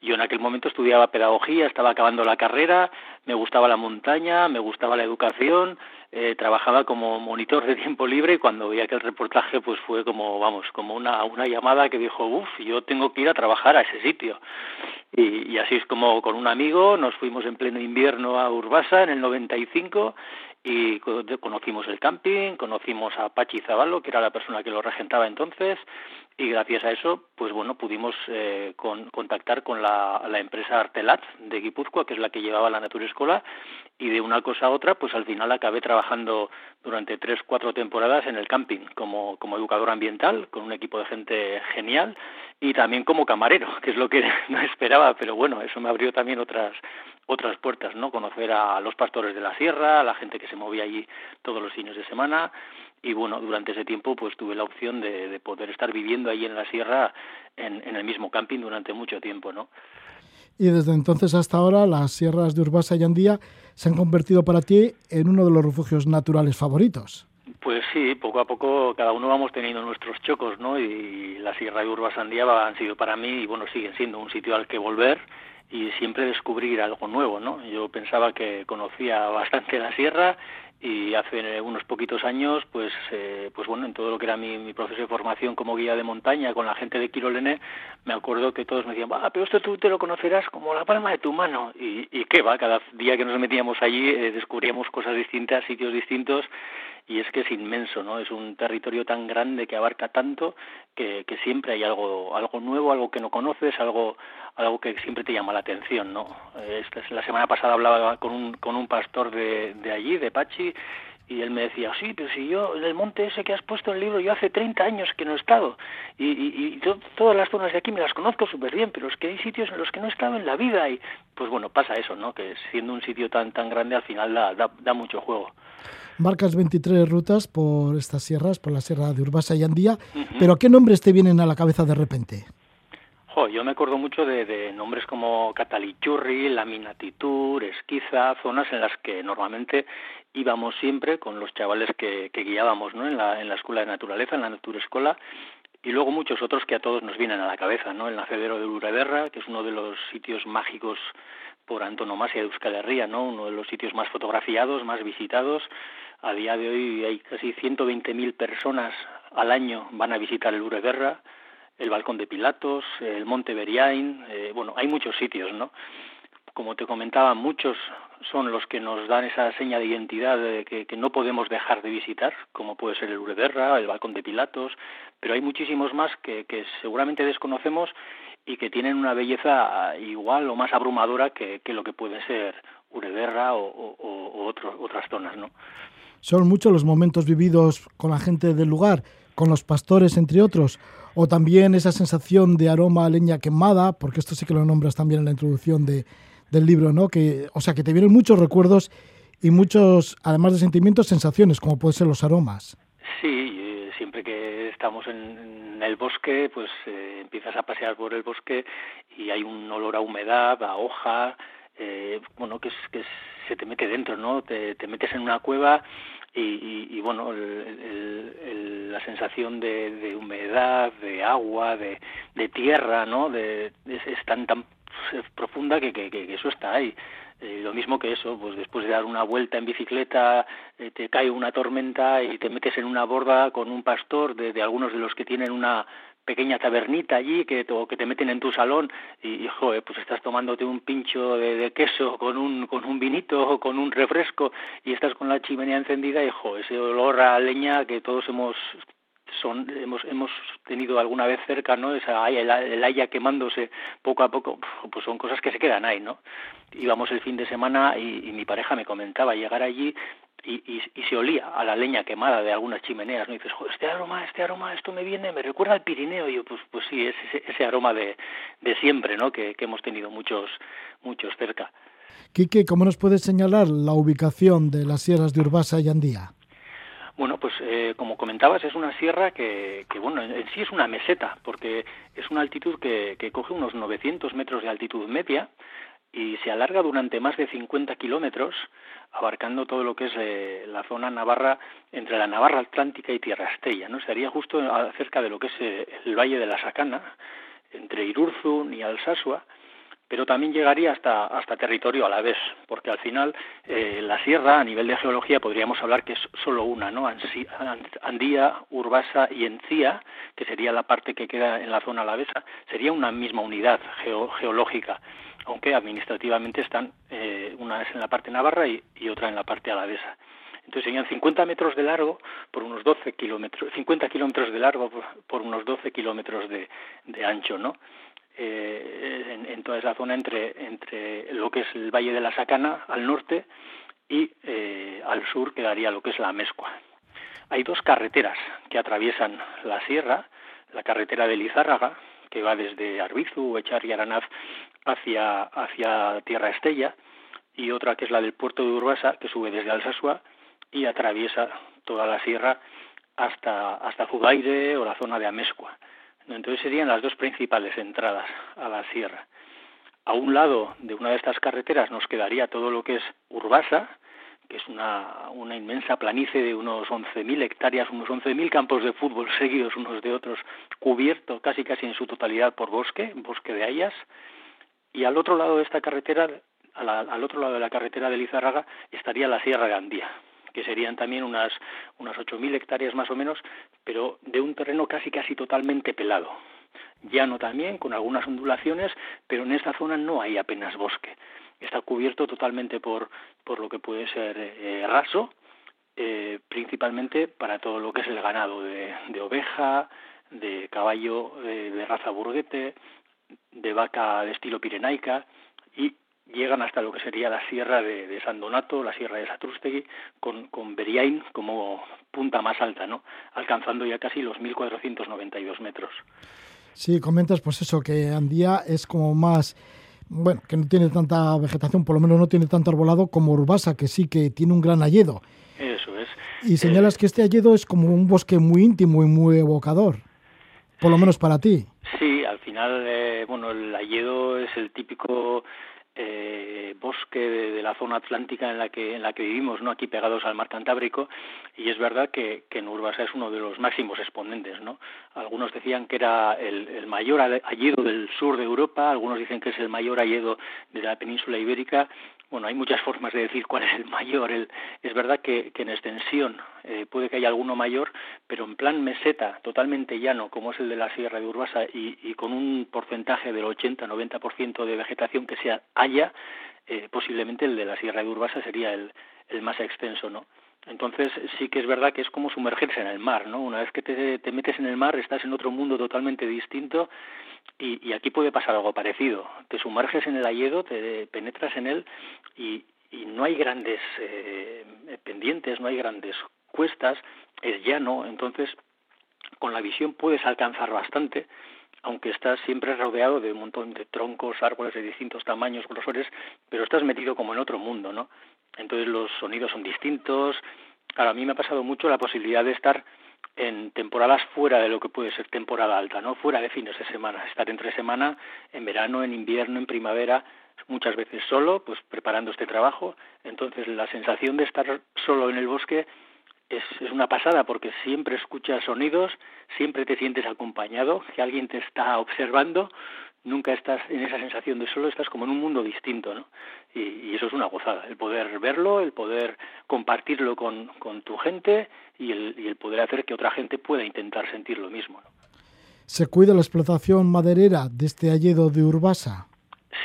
Yo en aquel momento estudiaba pedagogía, estaba acabando la carrera, me gustaba la montaña, me gustaba la educación, eh, trabajaba como monitor de tiempo libre y cuando vi aquel reportaje pues fue como, vamos, como una, una llamada que dijo, uff, yo tengo que ir a trabajar a ese sitio. Y, y así es como con un amigo nos fuimos en pleno invierno a Urbasa en el 95 y conocimos el camping, conocimos a Pachi Zaballo, que era la persona que lo regentaba entonces, y gracias a eso, pues bueno, pudimos eh, contactar con la, empresa Artelat de Guipúzcoa, que es la que llevaba la Naturescola, y de una cosa a otra, pues al final acabé trabajando durante tres, cuatro temporadas en el camping como, como educador ambiental, con un equipo de gente genial, y también como camarero, que es lo que no esperaba, pero bueno, eso me abrió también otras otras puertas, ¿no? Conocer a los pastores de la sierra, a la gente que se movía allí todos los fines de semana, y bueno, durante ese tiempo pues tuve la opción de, poder estar viviendo ahí en la sierra en, en, el mismo camping durante mucho tiempo, ¿no? Y desde entonces hasta ahora las sierras de Urbasa y Andía se han convertido para ti en uno de los refugios naturales favoritos. Pues sí, poco a poco cada uno vamos teniendo nuestros chocos, ¿no? Y la Sierra de Urbasa Andía han sido para mí, y bueno, siguen siendo un sitio al que volver y siempre descubrir algo nuevo, ¿no? Yo pensaba que conocía bastante la sierra y hace unos poquitos años, pues, eh, pues bueno, en todo lo que era mi, proceso de formación como guía de montaña con la gente de Quirolene, me acuerdo que todos me decían, ah, pero esto tú te lo conocerás como la palma de tu mano. Y, y qué va, cada día que nos metíamos allí eh, descubríamos cosas distintas, sitios distintos y es que es inmenso, ¿no? Es un territorio tan grande que abarca tanto que, que, siempre hay algo, algo nuevo, algo que no conoces, algo, algo que siempre te llama la atención, ¿no? Esta, la semana pasada hablaba con un, con un pastor de, de allí, de Pachi, y él me decía, sí, pero si yo, en el monte ese que has puesto en el libro, yo hace 30 años que no he estado. Y, y, todas las zonas de aquí me las conozco súper bien, pero es que hay sitios en los que no he estado en la vida. Y pues bueno, pasa eso, ¿no? Que siendo un sitio tan, tan grande, al final da, da, mucho juego. Marcas 23 rutas por estas sierras, por la sierra de Urbasa y Andía, pero ¿qué nombres te vienen a la cabeza de repente? yo me acuerdo mucho de, nombres como Catalichurri, Laminatitur, Esquiza, zonas en las que normalmente íbamos siempre con los chavales que, guiábamos ¿no? en, la, en la escuela de naturaleza, en la Naturescola, y luego muchos otros que a todos nos vienen a la cabeza, ¿no? El nacedero de Urederra, que es uno de los sitios mágicos por antonomasia de Euskal Herria, ¿no? Uno de los sitios más fotografiados, más visitados. A día de hoy hay casi 120.000 personas al año van a visitar el Urederra el Balcón de Pilatos, el Monte Beriain, eh, bueno, hay muchos sitios, ¿no? Como te comentaba, muchos son los que nos dan esa seña de identidad de que, no podemos dejar de visitar, como puede ser el Urederra, el Balcón de Pilatos, pero hay muchísimos más que, seguramente desconocemos y que tienen una belleza igual o más abrumadora que, lo que puede ser Urederra o, otras zonas, ¿no? Son muchos los momentos vividos con la gente del lugar, con los pastores, entre otros, o también esa sensación de aroma a leña quemada, porque esto sí que lo nombras también en la introducción de, del libro, ¿no? Que, o sea, que te vienen muchos recuerdos y muchos, además de sentimientos, sensaciones, como pueden ser los aromas. Sí, eh, siempre que estamos en, el bosque, pues eh, empiezas a pasear por el bosque y hay un olor a humedad, a hoja, eh, bueno, que, es, que se te mete dentro, ¿no? Te, te metes en una cueva y, bueno, la sensación de, humedad, de agua, de, tierra, ¿no? De, es, tan profunda que, que, eso está ahí. Eh, lo mismo que eso, pues después de dar una vuelta en bicicleta, eh, te cae una tormenta y te metes en una borda con un pastor de, de algunos de los que tienen una pequeña tabernita allí que, que te meten en tu salón y, joder, pues estás tomándote un pincho de, queso con un, con un vinito o con un refresco y estás con la chimenea encendida y joder, ese olor a leña que todos hemos son hemos hemos tenido alguna vez cerca no esa el, el haya quemándose poco a poco pues son cosas que se quedan ahí no íbamos el fin de semana y, y mi pareja me comentaba llegar allí y, y, se olía a la leña quemada de algunas chimeneas, ¿no? Y dices, este aroma, este aroma, esto me viene, me recuerda al Pirineo. Y yo, pues, pues sí, es ese, aroma de, de siempre, ¿no? Que, que, hemos tenido muchos, muchos cerca. Quique, ¿cómo nos puedes señalar la ubicación de las sierras de Urbasa y Andía? Bueno, pues eh, como comentabas, es una sierra que, que, bueno, en sí es una meseta, porque es una altitud que, que coge unos 900 metros de altitud media, y se alarga durante más de 50 kilómetros, abarcando todo lo que es eh, la zona navarra entre la Navarra Atlántica y Tierra Estella, ¿no? Estaría justo cerca de lo que es eh, el Valle de la Sacana, entre Irurzun y Alsasua, pero también llegaría hasta, hasta territorio a la vez, porque al final eh, la sierra, a nivel de geología, podríamos hablar que es solo una, ¿no? Andía, Urbasa y Encía, que sería la parte que queda en la zona alavesa, sería una misma unidad geológica aunque administrativamente están, eh, una es en la parte navarra y, otra en la parte alavesa. Entonces serían 50 metros de largo por unos 12 kilómetros, 50 kilómetros de largo por, unos 12 kilómetros de, ancho, ¿no? Eh, en, toda esa zona entre, entre lo que es el Valle de la Sacana al norte y eh, al sur quedaría lo que es la Mezcua. Hay dos carreteras que atraviesan la sierra, la carretera de Lizárraga, que va desde Arbizu, Echar y Aranaz hacia, hacia Tierra Estella, y otra que es la del puerto de Urbasa, que sube desde Alsasua y atraviesa toda la sierra hasta, hasta Zugaire o la zona de Amescua. Entonces serían las dos principales entradas a la sierra. A un lado de una de estas carreteras nos quedaría todo lo que es Urbasa, que es una, inmensa planicie de unos 11.000 hectáreas, unos 11.000 campos de fútbol seguidos unos de otros, cubierto casi casi en su totalidad por bosque, bosque de hayas, y al otro lado de esta carretera, al, otro lado de la carretera de Lizarraga, estaría la Sierra de Andía, que serían también unas, unas 8.000 hectáreas más o menos, pero de un terreno casi casi totalmente pelado. Llano también, con algunas ondulaciones, pero en esta zona no hay apenas bosque está cubierto totalmente por, por lo que puede ser eh, raso, eh, principalmente para todo lo que es el ganado de, de oveja, de caballo eh, de raza burguete, de vaca de estilo pirenaica y llegan hasta lo que sería la sierra de, San Donato, la sierra de Satrústegui, con, con Beriain como punta más alta, ¿no? alcanzando ya casi los 1.492 metros. Sí, comentas pues eso, que Andía es como más, bueno, que no tiene tanta vegetación, por lo menos no tiene tanto arbolado como Urbasa, que sí que tiene un gran alledo. Eso es. Y señalas eh, que este alledo es como un bosque muy íntimo y muy evocador, por lo menos para ti. Sí, al final, eh, bueno, el alledo es el típico eh, bosque de, la zona atlántica en la que en la que vivimos, no aquí pegados al mar Cantábrico, y es verdad que, que Urbasa es uno de los máximos exponentes, ¿no? Algunos decían que era el, el mayor alledo del sur de Europa, algunos dicen que es el mayor alledo de la península ibérica, bueno, hay muchas formas de decir cuál es el mayor. El, es verdad que, en extensión eh, puede que haya alguno mayor, pero en plan meseta, totalmente llano, como es el de la Sierra de Urbasa, y, con un porcentaje del 80-90% de vegetación que se haya, eh, posiblemente el de la Sierra de Urbasa sería el, el más extenso, ¿no? Entonces sí que es verdad que es como sumergirse en el mar, ¿no? Una vez que te, te metes en el mar estás en otro mundo totalmente distinto y, aquí puede pasar algo parecido. Te sumerges en el ayedo, te penetras en él y, no hay grandes eh, pendientes, no hay grandes cuestas, es llano, entonces con la visión puedes alcanzar bastante, aunque estás siempre rodeado de un montón de troncos, árboles de distintos tamaños, grosores, pero estás metido como en otro mundo, ¿no? Entonces los sonidos son distintos. Ahora, a mí me ha pasado mucho la posibilidad de estar en temporadas fuera de lo que puede ser temporada alta, ¿no? Fuera de fines de semana, estar entre semana, en verano, en invierno, en primavera, muchas veces solo, pues preparando este trabajo. Entonces la sensación de estar solo en el bosque es, es una pasada porque siempre escuchas sonidos, siempre te sientes acompañado, que alguien te está observando, nunca estás en esa sensación de solo, estás como en un mundo distinto, ¿no? Y, eso es una gozada, el poder verlo, el poder compartirlo con, con tu gente y el, y el, poder hacer que otra gente pueda intentar sentir lo mismo. ¿Se cuida la explotación maderera de este alledo de Urbasa?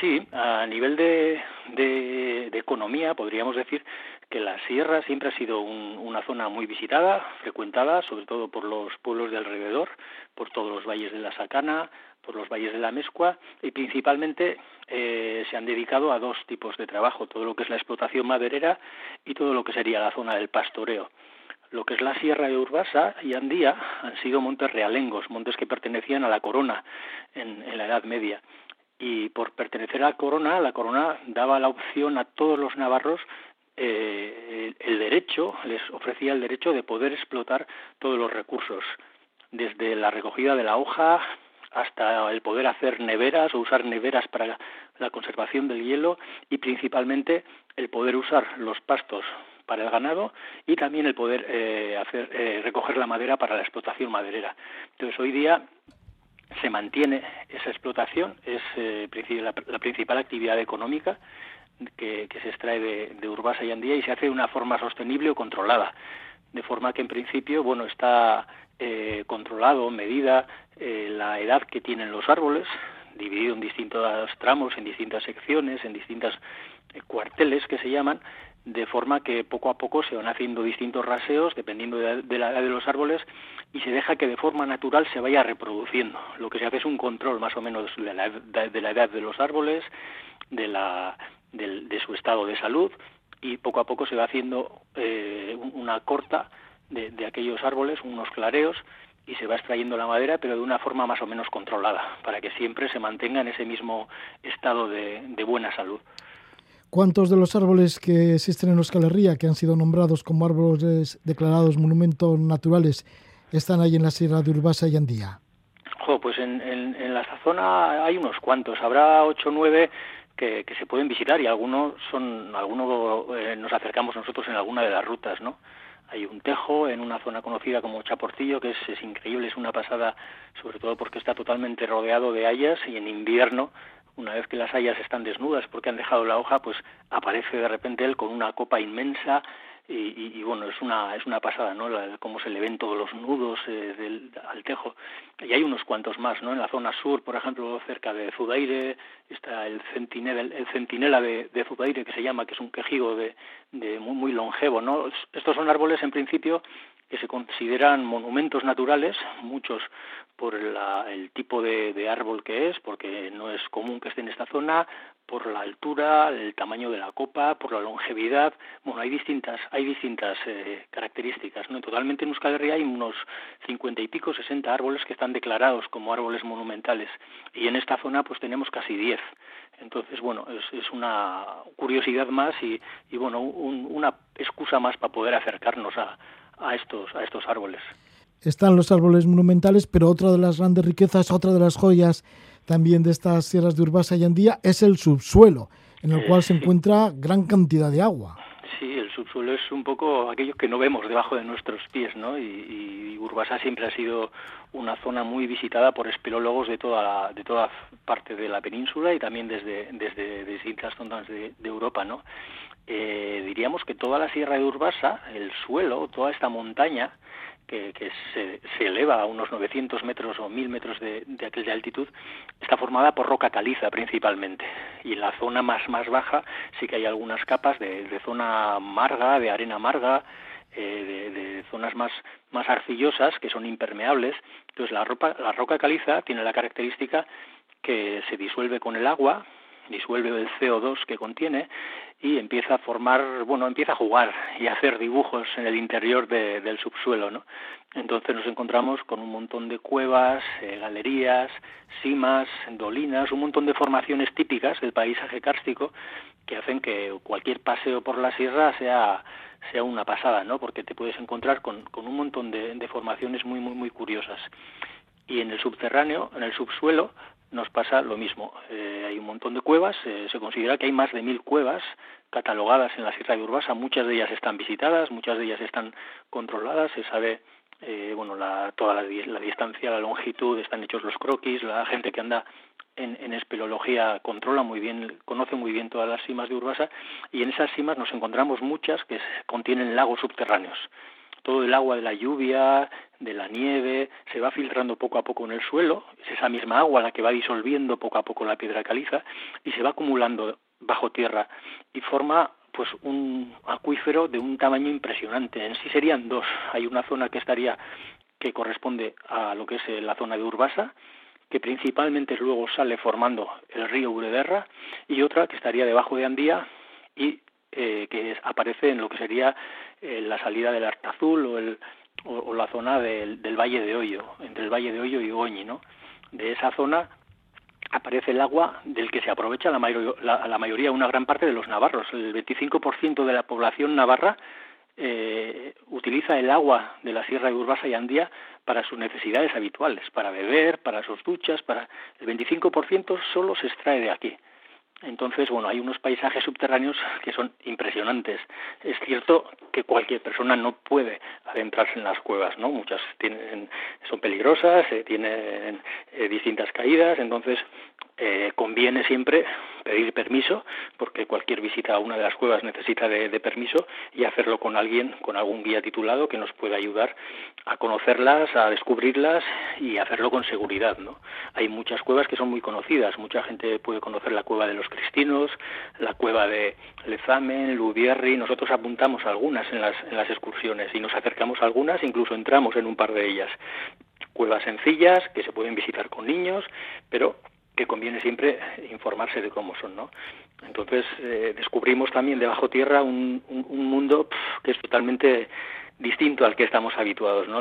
Sí, a nivel de, de, economía podríamos decir que la sierra siempre ha sido una zona muy visitada, frecuentada, sobre todo por los pueblos de alrededor, por todos los valles de la Sacana, por los valles de la Mezcua y principalmente eh, se han dedicado a dos tipos de trabajo, todo lo que es la explotación maderera y todo lo que sería la zona del pastoreo. Lo que es la Sierra de Urbasa y Andía han sido montes realengos, montes que pertenecían a la corona en, la Edad Media. Y por pertenecer a la corona, la corona daba la opción a todos los navarros eh, el derecho, les ofrecía el derecho de poder explotar todos los recursos, desde la recogida de la hoja, hasta el poder hacer neveras o usar neveras para la conservación del hielo y principalmente el poder usar los pastos para el ganado y también el poder eh, hacer eh, recoger la madera para la explotación maderera. Entonces hoy día se mantiene esa explotación, es eh, la, principal actividad económica que, se extrae de, de Urbasa y Andía y se hace de una forma sostenible o controlada, de forma que en principio bueno está eh, controlado, medida eh, la edad que tienen los árboles, dividido en distintos tramos, en distintas secciones, en distintas eh, cuarteles que se llaman, de forma que poco a poco se van haciendo distintos raseos dependiendo de, la edad de los árboles y se deja que de forma natural se vaya reproduciendo. Lo que se hace es un control más o menos de la, de la edad de los árboles, de, la, de, su estado de salud y poco a poco se va haciendo eh, una corta de, aquellos árboles, unos clareos, y se va extrayendo la madera, pero de una forma más o menos controlada, para que siempre se mantenga en ese mismo estado de, buena salud. ¿Cuántos de los árboles que existen en Euskal Herria, que han sido nombrados como árboles declarados monumentos naturales, están ahí en la Sierra de Urbasa y Andía? pues en, en, la zona hay unos cuantos, habrá ocho o nueve que, se pueden visitar y algunos son, algunos eh, nos acercamos nosotros en alguna de las rutas, ¿no? Hay un tejo en una zona conocida como Chaportillo, que es, increíble, es una pasada, sobre todo porque está totalmente rodeado de hayas y en invierno una vez que las hayas están desnudas porque han dejado la hoja, pues aparece de repente él con una copa inmensa y, bueno, es una, es una pasada, ¿no? cómo se le ven todos los nudos eh, del, al tejo. Y hay unos cuantos más, ¿no? En la zona sur, por ejemplo, cerca de Zudaire, está el centinela, el centinela de, de Zudaire, que se llama, que es un quejigo de, de muy, muy longevo, ¿no? Estos son árboles, en principio, que se consideran monumentos naturales, muchos por el tipo de, árbol que es, porque no es común que esté en esta zona, por la altura, el tamaño de la copa, por la longevidad. Bueno, hay distintas, hay distintas eh, características. ¿no? Totalmente en Euskal Herria hay unos cincuenta y pico, sesenta árboles que están declarados como árboles monumentales y en esta zona pues tenemos casi diez. Entonces, bueno, es, una curiosidad más y, bueno, una excusa más para poder acercarnos a, a estos, a estos árboles están los árboles monumentales, pero otra de las grandes riquezas, otra de las joyas también de estas sierras de Urbasa y Andía es el subsuelo, en el cual se encuentra gran cantidad de agua. Sí, el subsuelo es un poco aquello que no vemos debajo de nuestros pies, ¿no? Y, Urbasa siempre ha sido una zona muy visitada por espeleólogos de toda de toda parte de la península y también desde desde distintas zonas de, Europa, ¿no? Eh, diríamos que toda la sierra de Urbasa, el suelo, toda esta montaña, que, se, se, eleva a unos 900 metros o 1000 metros de, de, altitud, está formada por roca caliza principalmente. Y en la zona más, más baja sí que hay algunas capas de, de zona amarga, de arena amarga, eh, de, zonas más, más arcillosas que son impermeables. Entonces la, ropa, la roca caliza tiene la característica que se disuelve con el agua, disuelve el CO2 que contiene y empieza a formar, bueno, empieza a jugar y a hacer dibujos en el interior del subsuelo, ¿no? Entonces nos encontramos con un montón de cuevas, eh, galerías, simas, dolinas, un montón de formaciones típicas del paisaje kárstico que hacen que cualquier paseo por la sierra sea sea una pasada, ¿no? Porque te puedes encontrar con, con un montón de, de formaciones muy, muy, muy curiosas. Y en el subterráneo, en el subsuelo, nos pasa lo mismo. Eh, hay un montón de cuevas, eh, se considera que hay más de mil cuevas catalogadas en la Sierra de Urbasa, muchas de ellas están visitadas, muchas de ellas están controladas, se sabe eh, bueno, la, toda la, distancia, la longitud, están hechos los croquis, la gente que anda en, en espeleología controla muy bien, conoce muy bien todas las cimas de Urbasa y en esas cimas nos encontramos muchas que contienen lagos subterráneos todo el agua de la lluvia, de la nieve, se va filtrando poco a poco en el suelo, es esa misma agua la que va disolviendo poco a poco la piedra caliza y se va acumulando bajo tierra y forma pues un acuífero de un tamaño impresionante. En sí serían dos. Hay una zona que estaría que corresponde a lo que es eh, la zona de Urbasa, que principalmente luego sale formando el río Urederra, y otra que estaría debajo de Andía y eh, que aparece en lo que sería eh, la salida del Artazul o, el, o, la zona del, del, Valle de Hoyo, entre el Valle de Hoyo y Goñi, ¿no? De esa zona aparece el agua del que se aprovecha la, mayor, la, la mayoría, una gran parte de los navarros. El 25% de la población navarra eh, utiliza el agua de la Sierra de Urbasa y Andía para sus necesidades habituales, para beber, para sus duchas, para el 25% solo se extrae de aquí. Entonces, bueno, hay unos paisajes subterráneos que son impresionantes. Es cierto que cualquier persona no puede adentrarse en las cuevas, ¿no? Muchas tienen, son peligrosas, eh, tienen eh, distintas caídas, entonces eh, conviene siempre pedir permiso, porque cualquier visita a una de las cuevas necesita de, permiso y hacerlo con alguien, con algún guía titulado que nos pueda ayudar a conocerlas, a descubrirlas y hacerlo con seguridad, ¿no? Hay muchas cuevas que son muy conocidas, mucha gente puede conocer la cueva de los cristinos, la cueva de Lezamen, Lubierri, nosotros apuntamos algunas en las, en las excursiones y nos acercamos a algunas, incluso entramos en un par de ellas. Cuevas sencillas que se pueden visitar con niños, pero que conviene siempre informarse de cómo son, ¿no? Entonces eh, descubrimos también debajo tierra un, un, mundo que es totalmente distinto al que estamos habituados, ¿no?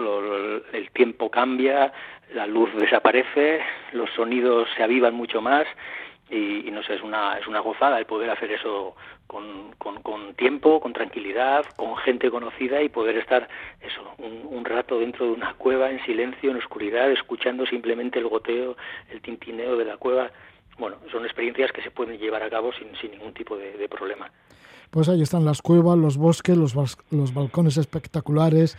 el tiempo cambia, la luz desaparece, los sonidos se avivan mucho más y, no sé, es una, es una gozada el poder hacer eso con, con, tiempo, con tranquilidad, con gente conocida y poder estar eso, un, rato dentro de una cueva en silencio, en oscuridad, escuchando simplemente el goteo, el tintineo de la cueva. Bueno, son experiencias que se pueden llevar a cabo sin, sin ningún tipo de, de problema. Pues ahí están las cuevas, los bosques, los, los balcones espectaculares,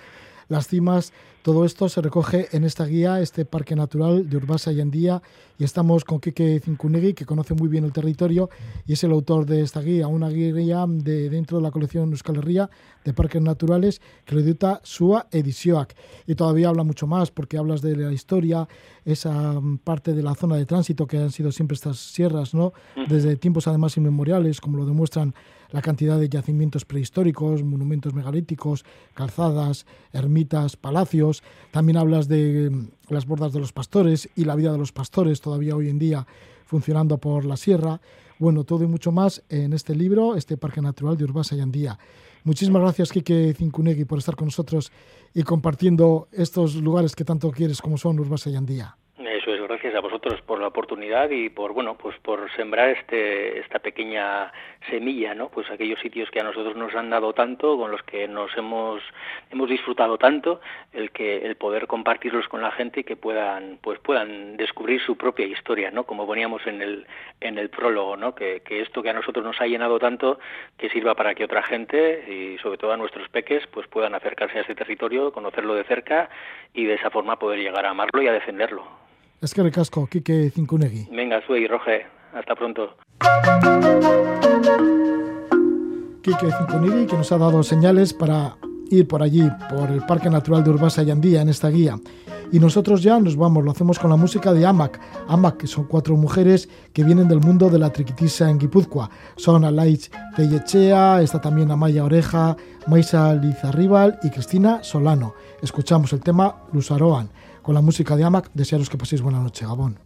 las cimas Todo esto se recoge en esta guía, este parque natural de Urbasa y Andía, y estamos con Kike Cincunegui, que conoce muy bien el territorio y es el autor de esta guía, una guía de dentro de la colección Euskal Herria de parques naturales que lo edita Sua Edisioac. Y todavía habla mucho más porque hablas de la historia, esa parte de la zona de tránsito que han sido siempre estas sierras, ¿no? Desde tiempos además inmemoriales, como lo demuestran la cantidad de yacimientos prehistóricos, monumentos megalíticos, calzadas, ermitas, palacios. También hablas de mm, las bordas de los pastores y la vida de los pastores todavía hoy en día funcionando por la sierra. Bueno, todo y mucho más en este libro, este Parque Natural de Urbasa y Andía. Muchísimas gracias, Kike Cincunegui, por estar con nosotros y compartiendo estos lugares que tanto quieres como son Urbasa y Andía gracias a vosotros por la oportunidad y por bueno pues por sembrar este esta pequeña semilla no pues aquellos sitios que a nosotros nos han dado tanto con los que nos hemos hemos disfrutado tanto el que el poder compartirlos con la gente y que puedan pues puedan descubrir su propia historia no como poníamos en el en el prólogo no que, que esto que a nosotros nos ha llenado tanto que sirva para que otra gente y sobre todo a nuestros peques pues puedan acercarse a este territorio conocerlo de cerca y de esa forma poder llegar a amarlo y a defenderlo es que recasco, Kike Cincunegui. Venga, Sui, Roge, hasta pronto. Kike Cincunegui, que nos ha dado señales para ir por allí, por el Parque Natural de Urbasa y Andía, en esta guía. Y nosotros ya nos vamos, lo hacemos con la música de Amac. Amac, que son cuatro mujeres que vienen del mundo de la triquitisa en Guipúzcoa. Son Alaich Tellechea, está también Amaya Oreja, Maisa Lizarribal y Cristina Solano. Escuchamos el tema Lusaroan con la música de Amac. Desearos que paséis buena noche, Gabón.